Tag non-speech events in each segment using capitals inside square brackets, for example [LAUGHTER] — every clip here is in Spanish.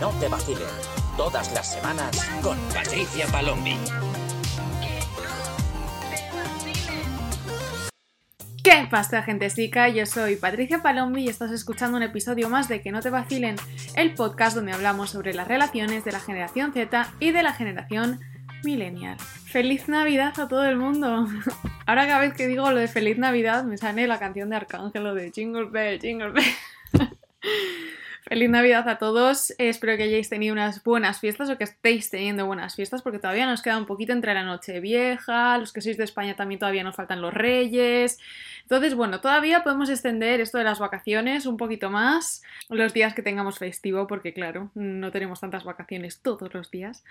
no te vacilen. Todas las semanas con Patricia Palombi. ¿Qué pasa, gentesica? Yo soy Patricia Palombi y estás escuchando un episodio más de Que no te vacilen, el podcast donde hablamos sobre las relaciones de la generación Z y de la generación millennial. ¡Feliz Navidad a todo el mundo! [LAUGHS] Ahora cada vez que digo lo de Feliz Navidad me sale la canción de Arcángelo de Jingle Bell, Jingle Bell. [LAUGHS] Feliz Navidad a todos. Espero que hayáis tenido unas buenas fiestas o que estéis teniendo buenas fiestas porque todavía nos queda un poquito entre la noche vieja, los que sois de España también todavía nos faltan los reyes. Entonces, bueno, todavía podemos extender esto de las vacaciones un poquito más los días que tengamos festivo porque claro, no tenemos tantas vacaciones todos los días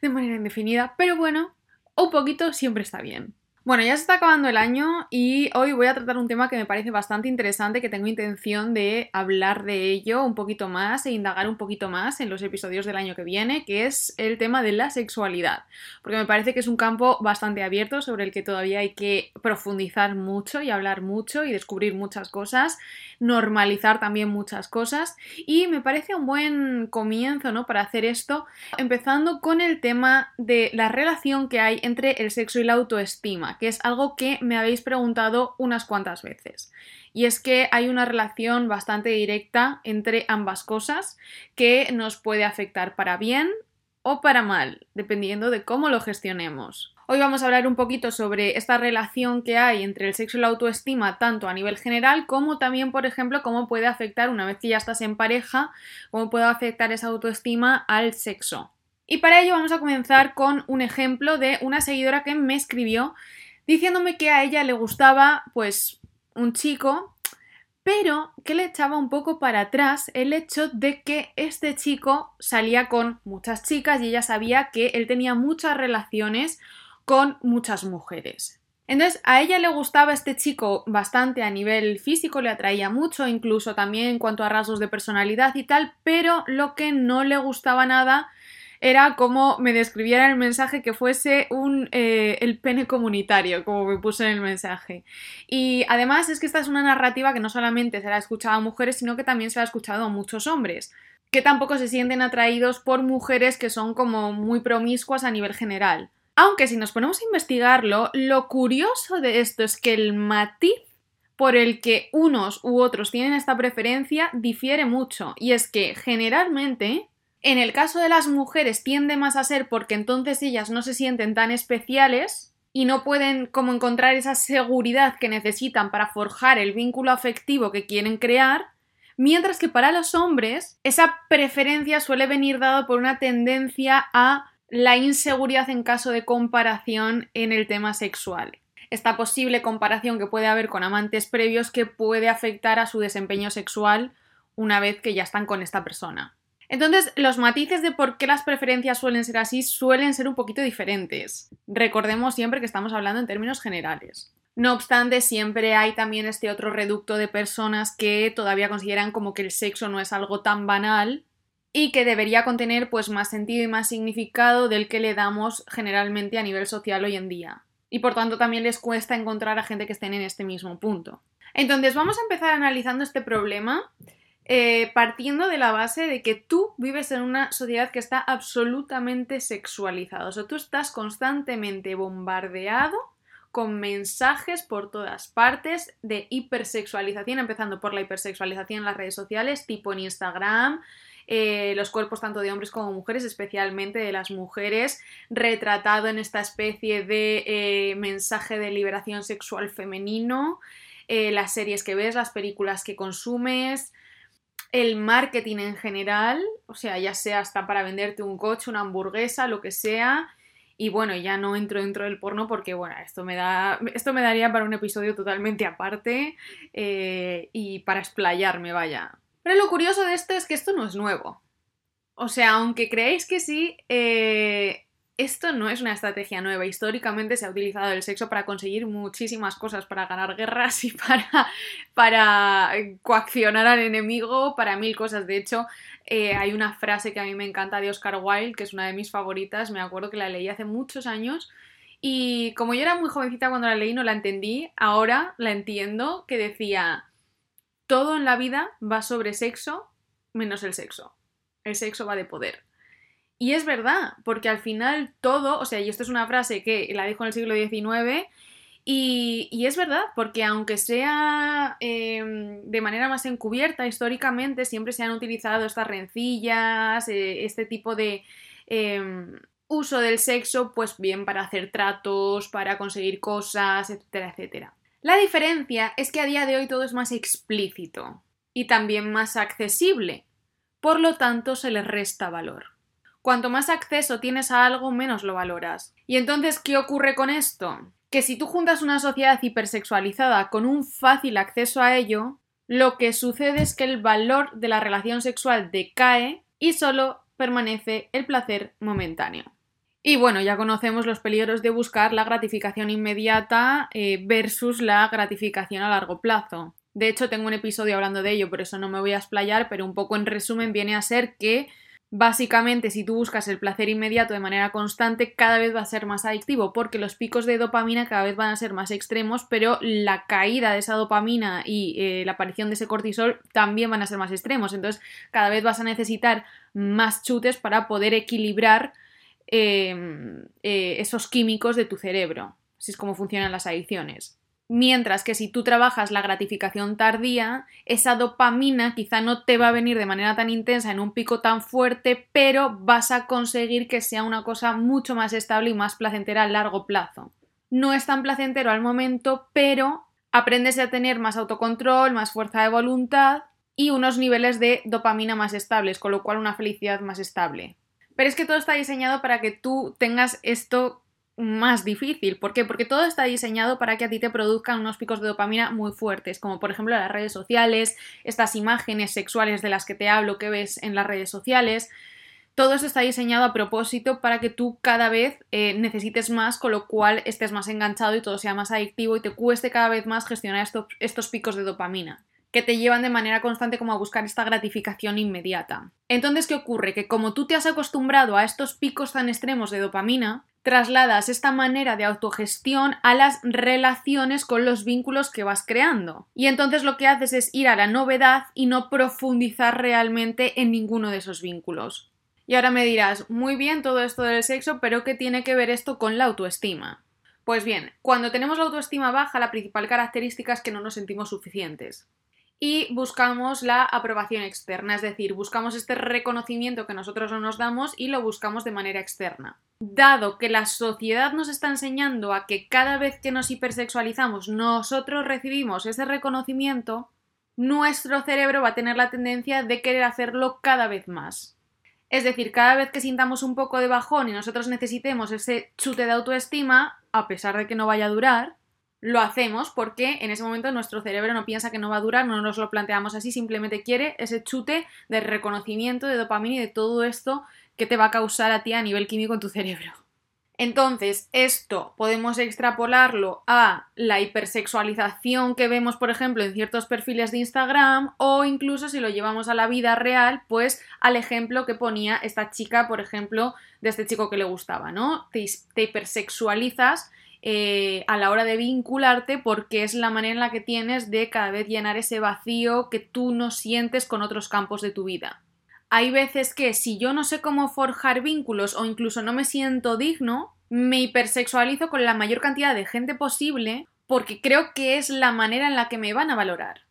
de manera indefinida, pero bueno, un poquito siempre está bien. Bueno, ya se está acabando el año y hoy voy a tratar un tema que me parece bastante interesante, que tengo intención de hablar de ello un poquito más e indagar un poquito más en los episodios del año que viene, que es el tema de la sexualidad, porque me parece que es un campo bastante abierto sobre el que todavía hay que profundizar mucho y hablar mucho y descubrir muchas cosas, normalizar también muchas cosas y me parece un buen comienzo, ¿no? Para hacer esto, empezando con el tema de la relación que hay entre el sexo y la autoestima que es algo que me habéis preguntado unas cuantas veces. Y es que hay una relación bastante directa entre ambas cosas que nos puede afectar para bien o para mal, dependiendo de cómo lo gestionemos. Hoy vamos a hablar un poquito sobre esta relación que hay entre el sexo y la autoestima, tanto a nivel general como también, por ejemplo, cómo puede afectar una vez que ya estás en pareja, cómo puede afectar esa autoestima al sexo. Y para ello vamos a comenzar con un ejemplo de una seguidora que me escribió diciéndome que a ella le gustaba pues un chico, pero que le echaba un poco para atrás el hecho de que este chico salía con muchas chicas y ella sabía que él tenía muchas relaciones con muchas mujeres. Entonces, a ella le gustaba este chico bastante a nivel físico, le atraía mucho, incluso también en cuanto a rasgos de personalidad y tal, pero lo que no le gustaba nada era como me describiera el mensaje que fuese un eh, el pene comunitario, como me puse en el mensaje. Y además es que esta es una narrativa que no solamente se la ha escuchado a mujeres, sino que también se la ha escuchado a muchos hombres, que tampoco se sienten atraídos por mujeres que son como muy promiscuas a nivel general. Aunque si nos ponemos a investigarlo, lo curioso de esto es que el matiz por el que unos u otros tienen esta preferencia difiere mucho. Y es que generalmente en el caso de las mujeres tiende más a ser porque entonces ellas no se sienten tan especiales y no pueden como encontrar esa seguridad que necesitan para forjar el vínculo afectivo que quieren crear, mientras que para los hombres esa preferencia suele venir dado por una tendencia a la inseguridad en caso de comparación en el tema sexual. Esta posible comparación que puede haber con amantes previos que puede afectar a su desempeño sexual una vez que ya están con esta persona. Entonces, los matices de por qué las preferencias suelen ser así suelen ser un poquito diferentes. Recordemos siempre que estamos hablando en términos generales. No obstante, siempre hay también este otro reducto de personas que todavía consideran como que el sexo no es algo tan banal y que debería contener pues más sentido y más significado del que le damos generalmente a nivel social hoy en día. Y por tanto también les cuesta encontrar a gente que estén en este mismo punto. Entonces, vamos a empezar analizando este problema eh, partiendo de la base de que tú vives en una sociedad que está absolutamente sexualizada. O sea, tú estás constantemente bombardeado con mensajes por todas partes de hipersexualización, empezando por la hipersexualización en las redes sociales, tipo en Instagram, eh, los cuerpos tanto de hombres como mujeres, especialmente de las mujeres, retratado en esta especie de eh, mensaje de liberación sexual femenino, las series que ves, las películas que consumes, el marketing en general, o sea, ya sea hasta para venderte un coche, una hamburguesa, lo que sea. Y bueno, ya no entro dentro del porno porque, bueno, esto me, da, esto me daría para un episodio totalmente aparte eh, y para explayarme, vaya. Pero lo curioso de esto es que esto no es nuevo. O sea, aunque creáis que sí, eh, esto no es una estrategia nueva. Históricamente se ha utilizado el sexo para conseguir muchísimas cosas, para ganar guerras y para, [LAUGHS] para coaccionar al enemigo, para mil cosas. De hecho, eh, hay una frase que a mí me encanta de Oscar Wilde, que es una de mis favoritas. Me acuerdo que la leí hace muchos años. Y como yo era muy jovencita cuando la leí, no la entendí. Ahora la entiendo, que decía, todo en la vida va sobre sexo menos el sexo. el sexo va de poder. Y es verdad, porque al final todo, o sea, y esto es una frase que la dijo en el siglo XIX, y, es verdad, porque aunque sea em, de manera más encubierta, históricamente siempre se han utilizado estas rencillas, eh, este tipo de em, uso del sexo, pues bien para hacer tratos, para conseguir cosas, etcétera, etcétera. La diferencia es que a día de hoy todo es más explícito y también más accesible, por lo tanto se le resta valor. Cuanto más acceso tienes a algo, menos lo valoras. ¿Y entonces qué ocurre con esto? Que si tú juntas una sociedad hipersexualizada con un fácil acceso a ello, lo que sucede es que el valor de la relación sexual decae y solo permanece el placer momentáneo. Y bueno, ya conocemos los peligros de buscar la gratificación inmediata eh, versus la gratificación a largo plazo. De hecho, tengo un episodio hablando de ello, por eso no me voy a explayar, pero un poco en resumen viene a ser que Básicamente, si tú buscas el placer inmediato de manera constante, cada vez va a ser más adictivo, porque los picos de dopamina cada vez van a ser más extremos, pero la caída de esa dopamina y eh, la aparición de ese cortisol también van a ser más extremos. Entonces, cada vez vas a necesitar más chutes para poder equilibrar Em, eh, esos químicos de tu cerebro. Así es como funcionan las adicciones. Mientras que si tú trabajas la gratificación tardía, esa dopamina quizá no te va a venir de manera tan intensa en un pico tan fuerte, pero vas a conseguir que sea una cosa mucho más estable y más placentera a largo plazo. No es tan placentero al momento, pero aprendes a tener más autocontrol, más fuerza de voluntad y unos niveles de dopamina más estables, con lo cual una felicidad más estable. Pero es que todo está diseñado para que tú tengas esto más difícil. ¿Por qué? Porque todo está diseñado para que a ti te produzcan unos picos de dopamina muy fuertes, como por ejemplo las redes sociales, estas imágenes sexuales de las que te hablo que ves en las redes sociales. Todo esto está diseñado a propósito para que tú cada vez eh, necesites más, con lo cual estés más enganchado y todo sea más adictivo y te cueste cada vez más gestionar estos picos de dopamina que te llevan de manera constante como a buscar esta gratificación inmediata. Entonces, ¿qué ocurre? Que como tú te has acostumbrado a estos picos tan extremos de dopamina, trasladas esta manera de autogestión a las relaciones con los vínculos que vas creando. Y entonces lo que haces es ir a la novedad y no profundizar realmente en ninguno de esos vínculos. Y ahora me dirás, muy bien todo esto del sexo, pero ¿qué tiene que ver esto con la autoestima? Pues bien, cuando tenemos la autoestima baja, la principal característica es que no nos sentimos suficientes y buscamos la aprobación externa, es decir, buscamos este reconocimiento que nosotros no nos damos y lo buscamos de manera externa. Dado que la sociedad nos está enseñando a que cada vez que nos hipersexualizamos nosotros recibimos ese reconocimiento, nuestro cerebro va a tener la tendencia de querer hacerlo cada vez más. Es decir, cada vez que sintamos un poco de bajón y nosotros necesitemos ese chute de autoestima, a pesar de que no vaya a durar, lo hacemos porque en ese momento nuestro cerebro no piensa que no va a durar, no nos lo planteamos así, simplemente quiere ese chute de reconocimiento, de dopamina y de todo esto que te va a causar a ti a nivel químico en tu cerebro. Entonces, esto podemos extrapolarlo a la hipersexualización que vemos, por ejemplo, en ciertos perfiles de Instagram o incluso si lo llevamos a la vida real, pues al ejemplo que ponía esta chica, por ejemplo, de este chico que le gustaba, ¿no? Te, te hipersexualizas eh, a la hora de vincularte porque es la manera en la que tienes de cada vez llenar ese vacío que tú no sientes con otros campos de tu vida. Hay veces que si yo no sé cómo forjar vínculos o incluso no me siento digno, me hipersexualizo con la mayor cantidad de gente posible porque creo que es la manera en la que me van a valorar.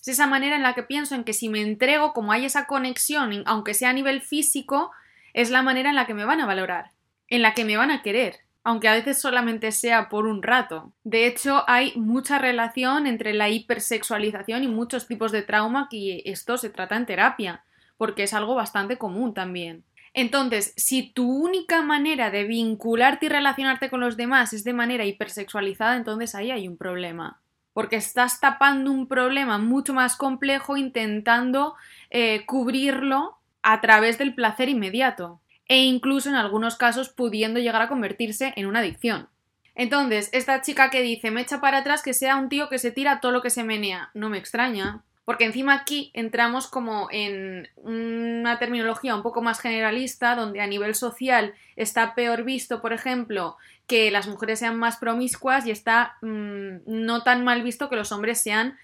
Es esa manera en la que pienso en que si me entrego, como hay esa conexión, aunque sea a nivel físico, es la manera en la que me van a valorar, en la que me van a querer aunque a veces solamente sea por un rato. De hecho, hay mucha relación entre la hipersexualización y muchos tipos de trauma que esto se trata en terapia, porque es algo bastante común también. Entonces, si tu única manera de vincularte y relacionarte con los demás es de manera hipersexualizada, entonces ahí hay un problema. Porque estás tapando un problema mucho más complejo intentando eh, cubrirlo a través del placer inmediato e incluso en algunos casos pudiendo llegar a convertirse en una adicción. Entonces, esta chica que dice me echa para atrás que sea un tío que se tira todo lo que se menea, no me extraña, porque encima aquí entramos como en una terminología un poco más generalista, donde a nivel social está peor visto, por ejemplo, que las mujeres sean más promiscuas y está mm, no tan mal visto que los hombres sean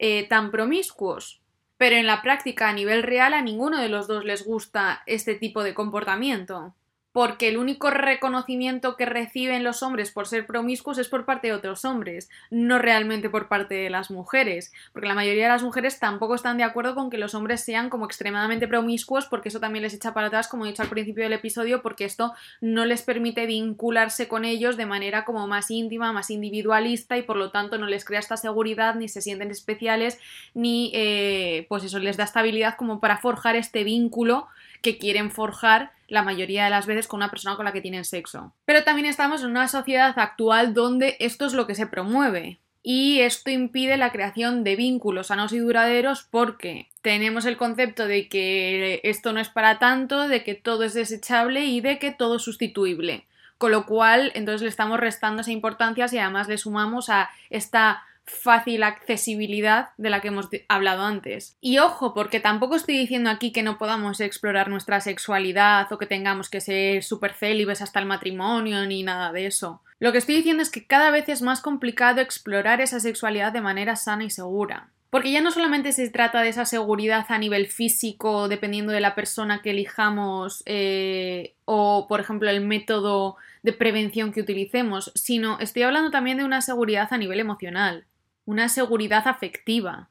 eh, tan promiscuos. Pero en la práctica, a nivel real, a ninguno de los dos les gusta este tipo de comportamiento porque el único reconocimiento que reciben los hombres por ser promiscuos es por parte de otros hombres, no realmente por parte de las mujeres, porque la mayoría de las mujeres tampoco están de acuerdo con que los hombres sean como extremadamente promiscuos, porque eso también les echa para atrás, como he dicho al principio del episodio, porque esto no les permite vincularse con ellos de manera como más íntima, más individualista y por lo tanto no les crea esta seguridad, ni se sienten especiales, ni eh, pues eso les da estabilidad como para forjar este vínculo que quieren forjar la mayoría de las veces con una persona con la que tienen sexo. Pero también estamos en una sociedad actual donde esto es lo que se promueve. Y esto impide la creación de vínculos sanos y duraderos porque tenemos el concepto de que esto no es para tanto, de que todo es desechable y de que todo es sustituible. Con lo cual, entonces le estamos restando esa importancia y además le sumamos a esta fácil accesibilidad de la que hemos hablado antes. Y ojo, porque tampoco estoy diciendo aquí que no podamos explorar nuestra sexualidad o que tengamos que ser súper célibes hasta el matrimonio ni nada de eso. Lo que estoy diciendo es que cada vez es más complicado explorar esa sexualidad de manera sana y segura. Porque ya no solamente se trata de esa seguridad a nivel físico, dependiendo de la persona que elijamos, eh, o por ejemplo el método de prevención que utilicemos, sino estoy hablando también de una seguridad a nivel emocional una seguridad afectiva.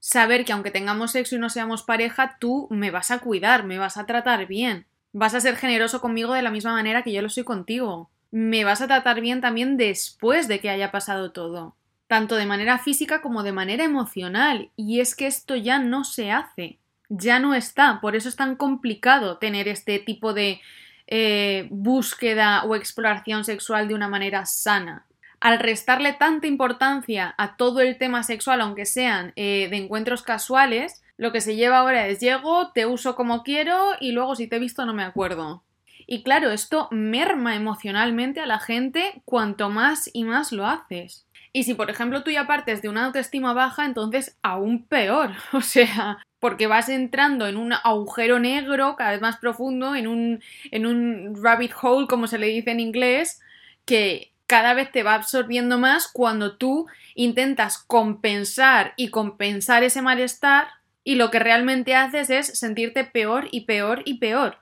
Saber que aunque tengamos sexo y no seamos pareja, tú me vas a cuidar, me vas a tratar bien. Vas a ser generoso conmigo de la misma manera que yo lo soy contigo. Me vas a tratar bien también después de que haya pasado todo. Tanto de manera física como de manera emocional. Y es que esto ya no se hace. Ya no está. Por eso es tan complicado tener este tipo de eh, búsqueda o exploración sexual de una manera sana al restarle tanta importancia a todo el tema sexual, aunque sean eh, de encuentros casuales, lo que se lleva ahora es llego, te uso como quiero y luego si te he visto no me acuerdo. Y claro, esto merma emocionalmente a la gente cuanto más y más lo haces. Y si, por ejemplo, tú ya partes de una autoestima baja, entonces aún peor. [LAUGHS] O sea, porque vas entrando en un agujero negro cada vez más profundo, en un, en un rabbit hole, como se le dice en inglés, que cada vez te va absorbiendo más cuando tú intentas compensar y compensar ese malestar y lo que realmente haces es sentirte peor y peor y peor.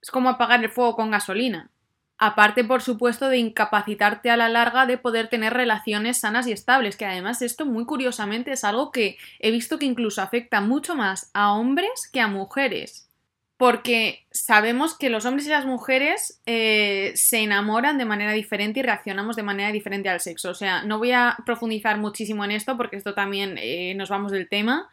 Es como apagar el fuego con gasolina. Aparte, por supuesto, de incapacitarte a la larga de poder tener relaciones sanas y estables, que además esto muy curiosamente es algo que he visto que incluso afecta mucho más a hombres que a mujeres porque sabemos que los hombres y las mujeres eh, se enamoran de manera diferente y reaccionamos de manera diferente al sexo. O sea, no voy a profundizar muchísimo en esto porque esto también eh, nos vamos del tema,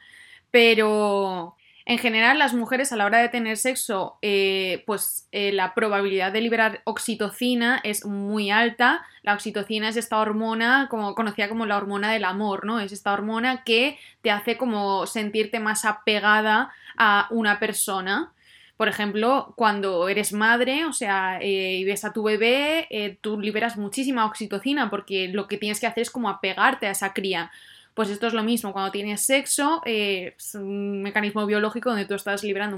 pero en general las mujeres a la hora de tener sexo, eh, pues la probabilidad de liberar oxitocina es muy alta. La oxitocina es esta hormona, como conocida como la hormona del amor, ¿no? Es esta hormona que te hace como sentirte más apegada a una persona. Por ejemplo, cuando eres madre, o sea, eh, y ves a tu bebé, eh, tú liberas muchísima oxitocina porque lo que tienes que hacer es como apegarte a esa cría. Pues esto es lo mismo, cuando tienes sexo, eh, es un mecanismo biológico donde tú estás liberando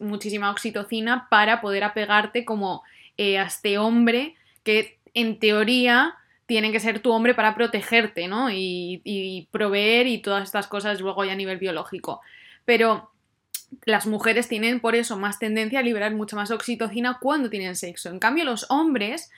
muchísima oxitocina para poder apegarte como a este hombre que en teoría tiene que ser tu hombre para protegerte, ¿no? Y, y proveer y todas estas cosas luego ya a nivel biológico. Pero las mujeres tienen por eso más tendencia a liberar mucha más oxitocina cuando tienen sexo. En cambio, los hombres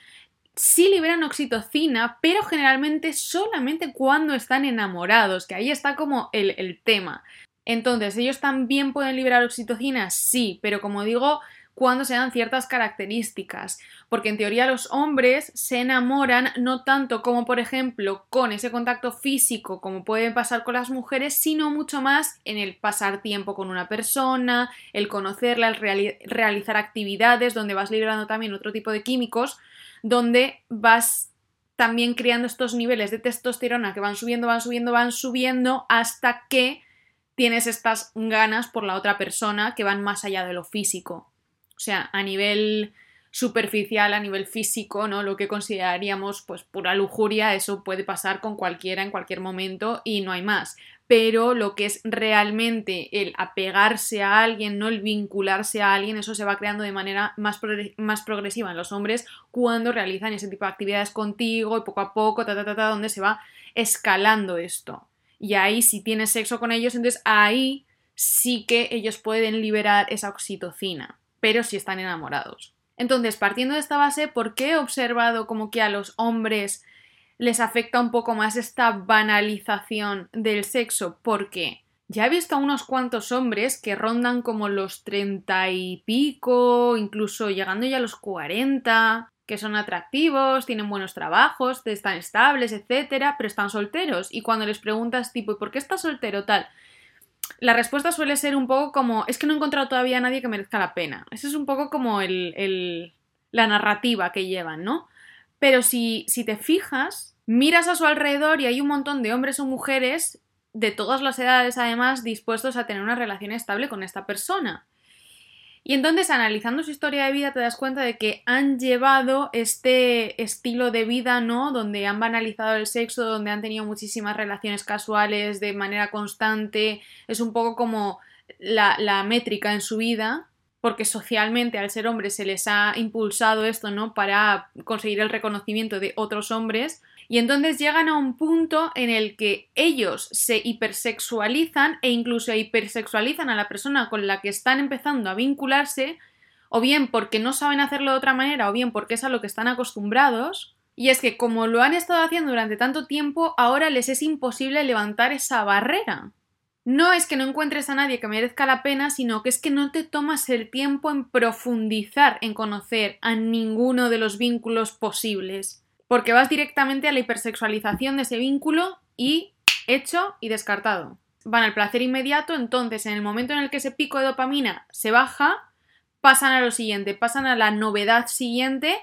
sí liberan oxitocina, pero generalmente solamente cuando están enamorados, que ahí está como el, el tema. Entonces, ¿ellos también pueden liberar oxitocina? Sí, pero como digo, cuando se dan ciertas características, porque en teoría los hombres se enamoran no tanto como por ejemplo con ese contacto físico como puede pasar con las mujeres, sino mucho más en el pasar tiempo con una persona, el conocerla, el realizar actividades donde vas liberando también otro tipo de químicos, donde vas también creando estos niveles de testosterona que van subiendo, van subiendo, van subiendo hasta que tienes estas ganas por la otra persona que van más allá de lo físico. O sea, a nivel superficial, a nivel físico, ¿no? Lo que consideraríamos pues pura lujuria, eso puede pasar con cualquiera en cualquier momento y no hay más. Pero lo que es realmente el apegarse a alguien, no el vincularse a alguien, eso se va creando de manera más, más progresiva en los hombres cuando realizan ese tipo de actividades contigo y poco a poco, ta, ta, ta, ta, donde se va escalando esto. Y ahí si tienes sexo con ellos, entonces ahí sí que ellos pueden liberar esa oxitocina, pero si están enamorados. Entonces, partiendo de esta base, ¿por qué he observado como que a los hombres les afecta un poco más esta banalización del sexo? Porque ya he visto a unos cuantos hombres que rondan como los treinta y pico, incluso llegando ya a los cuarenta, que son atractivos, tienen buenos trabajos, están estables, etcétera, pero están solteros. Y cuando les preguntas, tipo, ¿y por qué estás soltero tal? La respuesta suele ser un poco como, es que no he encontrado todavía a nadie que merezca la pena. Esa es un poco como el, el, la narrativa que llevan, ¿no? Pero si, si te fijas, miras a su alrededor y hay un montón de hombres o mujeres de todas las edades, además, dispuestos a tener una relación estable con esta persona. Y entonces, analizando su historia de vida, te das cuenta de que han llevado este estilo de vida, ¿no? Donde han banalizado el sexo, donde han tenido muchísimas relaciones casuales de manera constante. Es un poco como la, métrica en su vida, porque socialmente al ser hombres se les ha impulsado esto, ¿no? Para conseguir el reconocimiento de otros hombres y entonces llegan a un punto en el que ellos se hipersexualizan e incluso hipersexualizan a la persona con la que están empezando a vincularse, o bien porque no saben hacerlo de otra manera, o bien porque es a lo que están acostumbrados. Y es que como lo han estado haciendo durante tanto tiempo, ahora les es imposible levantar esa barrera. No es que no encuentres a nadie que merezca la pena, sino que es que no te tomas el tiempo en profundizar en conocer a ninguno de los vínculos posibles porque vas directamente a la hipersexualización de ese vínculo y hecho y descartado. Van al placer inmediato, entonces en el momento en el que ese pico de dopamina se baja, pasan a lo siguiente, pasan a la novedad siguiente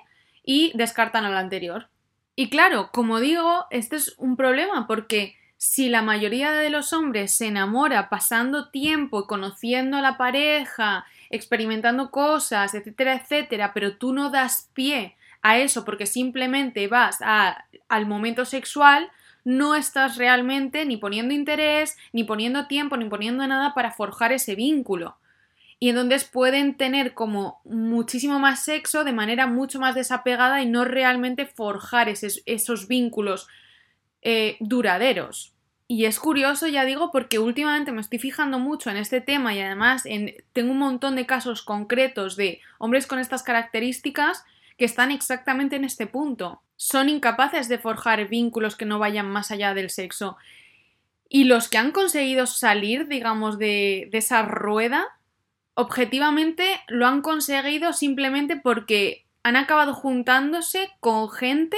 y descartan a la anterior. Y claro, como digo, este es un problema porque si la mayoría de los hombres se enamora pasando tiempo conociendo a la pareja, experimentando cosas, etcétera, etcétera, pero tú no das pie a eso porque simplemente vas al momento sexual, no estás realmente ni poniendo interés, ni poniendo tiempo, ni poniendo nada para forjar ese vínculo. Y entonces pueden tener como muchísimo más sexo de manera mucho más desapegada y no realmente forjar esos vínculos eh, duraderos. Y es curioso, ya digo, porque últimamente me estoy fijando mucho en este tema y además tengo un montón de casos concretos de hombres con estas características que están exactamente en este punto. Son incapaces de forjar vínculos que no vayan más allá del sexo. Y los que han conseguido salir, digamos, de, esa rueda, objetivamente lo han conseguido simplemente porque han acabado juntándose con gente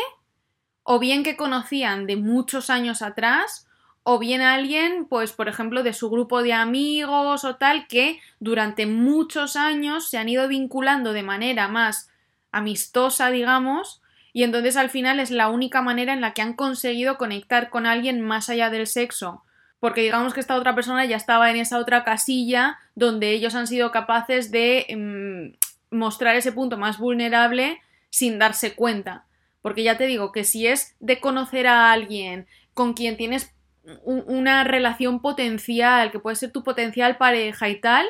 o bien que conocían de muchos años atrás o bien alguien, pues por ejemplo, de su grupo de amigos o tal, que durante muchos años se han ido vinculando de manera más amistosa, digamos, y entonces al final es la única manera en la que han conseguido conectar con alguien más allá del sexo. Porque digamos que esta otra persona ya estaba en esa otra casilla donde ellos han sido capaces de mm, mostrar ese punto más vulnerable sin darse cuenta. Porque ya te digo que si es de conocer a alguien con quien tienes una relación potencial, que puede ser tu potencial pareja y tal,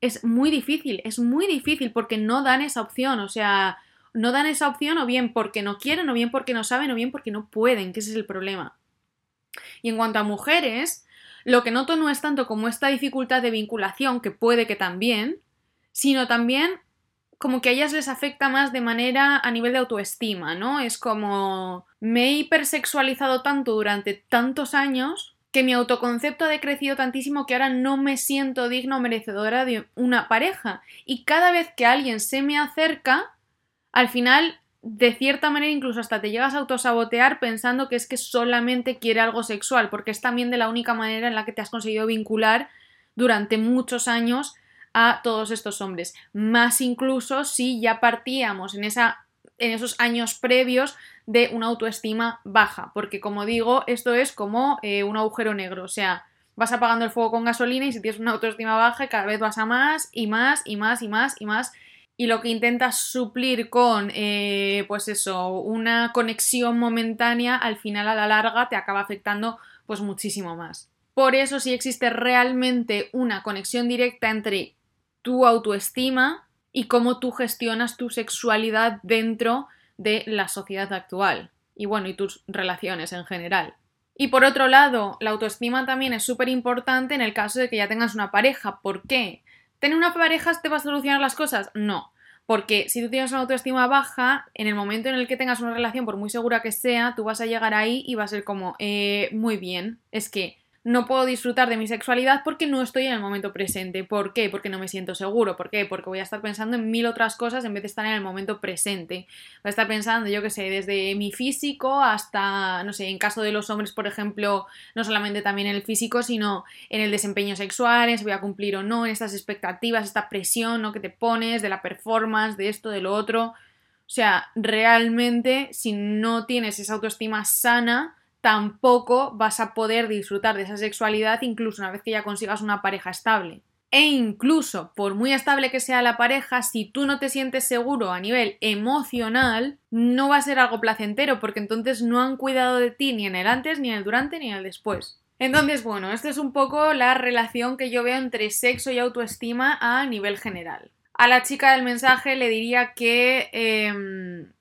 es muy difícil, es muy difícil porque no dan esa opción, o sea, no dan esa opción o bien porque no quieren, o bien porque no saben, o bien porque no pueden, que ese es el problema. Y en cuanto a mujeres, lo que noto no es tanto como esta dificultad de vinculación, que puede que también, sino también como que a ellas les afecta más de manera a nivel de autoestima, ¿no? Es como me he hipersexualizado tanto durante tantos años que mi autoconcepto ha decrecido tantísimo que ahora no me siento digna o merecedora de una pareja. Y cada vez que alguien se me acerca, al final, de cierta manera, incluso hasta te llegas a autosabotear pensando que es que solamente quiere algo sexual, porque es también de la única manera en la que te has conseguido vincular durante muchos años a todos estos hombres. Más incluso si ya partíamos en, esa, en esos años previos de una autoestima baja, porque como digo, esto es como eh, un agujero negro, o sea, vas apagando el fuego con gasolina y si tienes una autoestima baja cada vez vas a más y más y más y más y más y lo que intentas suplir con, eh, pues eso, una conexión momentánea, al final a la larga te acaba afectando pues muchísimo más. Por eso si existe realmente una conexión directa entre tu autoestima y cómo tú gestionas tu sexualidad dentro de la sociedad actual y bueno, y tus relaciones en general. Y por otro lado, la autoestima también es súper importante en el caso de que ya tengas una pareja. ¿Por qué? ¿Tener una pareja te va a solucionar las cosas? No. Porque si tú tienes una autoestima baja, en el momento en el que tengas una relación, por muy segura que sea, tú vas a llegar ahí y va a ser como, eh, muy bien, es que no puedo disfrutar de mi sexualidad porque no estoy en el momento presente. ¿Por qué? Porque no me siento seguro. ¿Por qué? Porque voy a estar pensando en mil otras cosas en vez de estar en el momento presente. Voy a estar pensando, yo qué sé, desde mi físico hasta, no sé, en caso de los hombres, por ejemplo, no solamente también en el físico, sino en el desempeño sexual, en si voy a cumplir o no, en estas expectativas, esta presión ¿no? que te pones, de la performance, de esto, de lo otro. O sea, realmente, si no tienes esa autoestima sana, tampoco vas a poder disfrutar de esa sexualidad incluso una vez que ya consigas una pareja estable. E incluso, por muy estable que sea la pareja, si tú no te sientes seguro a nivel emocional, no va a ser algo placentero, porque entonces no han cuidado de ti ni en el antes, ni en el durante, ni en el después. Entonces, bueno, esta es un poco la relación que yo veo entre sexo y autoestima a nivel general. A la chica del mensaje le diría que em,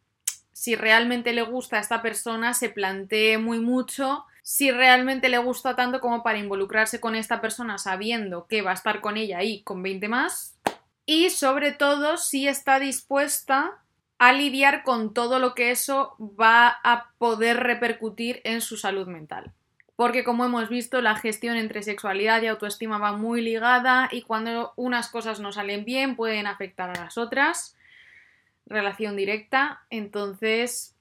si realmente le gusta a esta persona, se plantee muy mucho si realmente le gusta tanto como para involucrarse con esta persona sabiendo que va a estar con ella y con 20 más. Y sobre todo si está dispuesta a lidiar con todo lo que eso va a poder repercutir en su salud mental. Porque como hemos visto, la gestión entre sexualidad y autoestima va muy ligada y cuando unas cosas no salen bien pueden afectar a las otras relación directa. Entonces,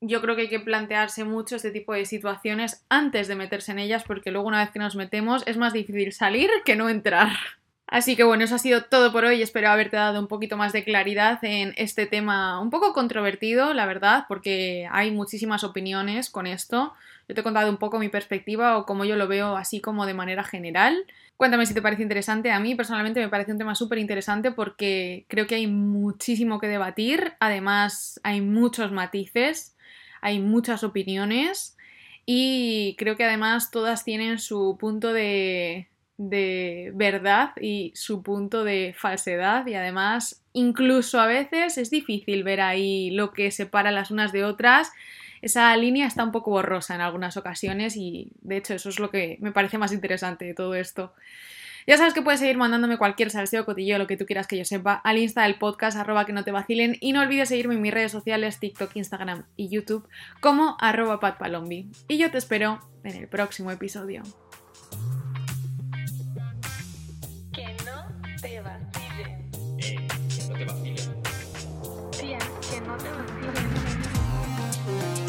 yo creo que hay que plantearse mucho este tipo de situaciones antes de meterse en ellas, porque luego una vez que nos metemos es más difícil salir que no entrar. Así que bueno, eso ha sido todo por hoy. Espero haberte dado un poquito más de claridad en este tema un poco controvertido, la verdad, porque hay muchísimas opiniones con esto. Yo te he contado un poco mi perspectiva o cómo yo lo veo así como de manera general. Cuéntame si te parece interesante. A mí personalmente me parece un tema súper interesante porque creo que hay muchísimo que debatir. Además, hay muchos matices, hay muchas opiniones y creo que además todas tienen su punto de, de verdad y su punto de falsedad y además incluso a veces es difícil ver ahí lo que separa las unas de otras. Esa línea está un poco borrosa en algunas ocasiones y de hecho eso es lo que me parece más interesante de todo esto. Ya sabes que puedes seguir mandándome cualquier salseo, cotillo, lo que tú quieras que yo sepa, al insta del podcast, arroba que no te vacilen, y no olvides seguirme en mis redes sociales, TikTok, Instagram y YouTube, como arroba patpalombi. Y yo te espero en el próximo episodio.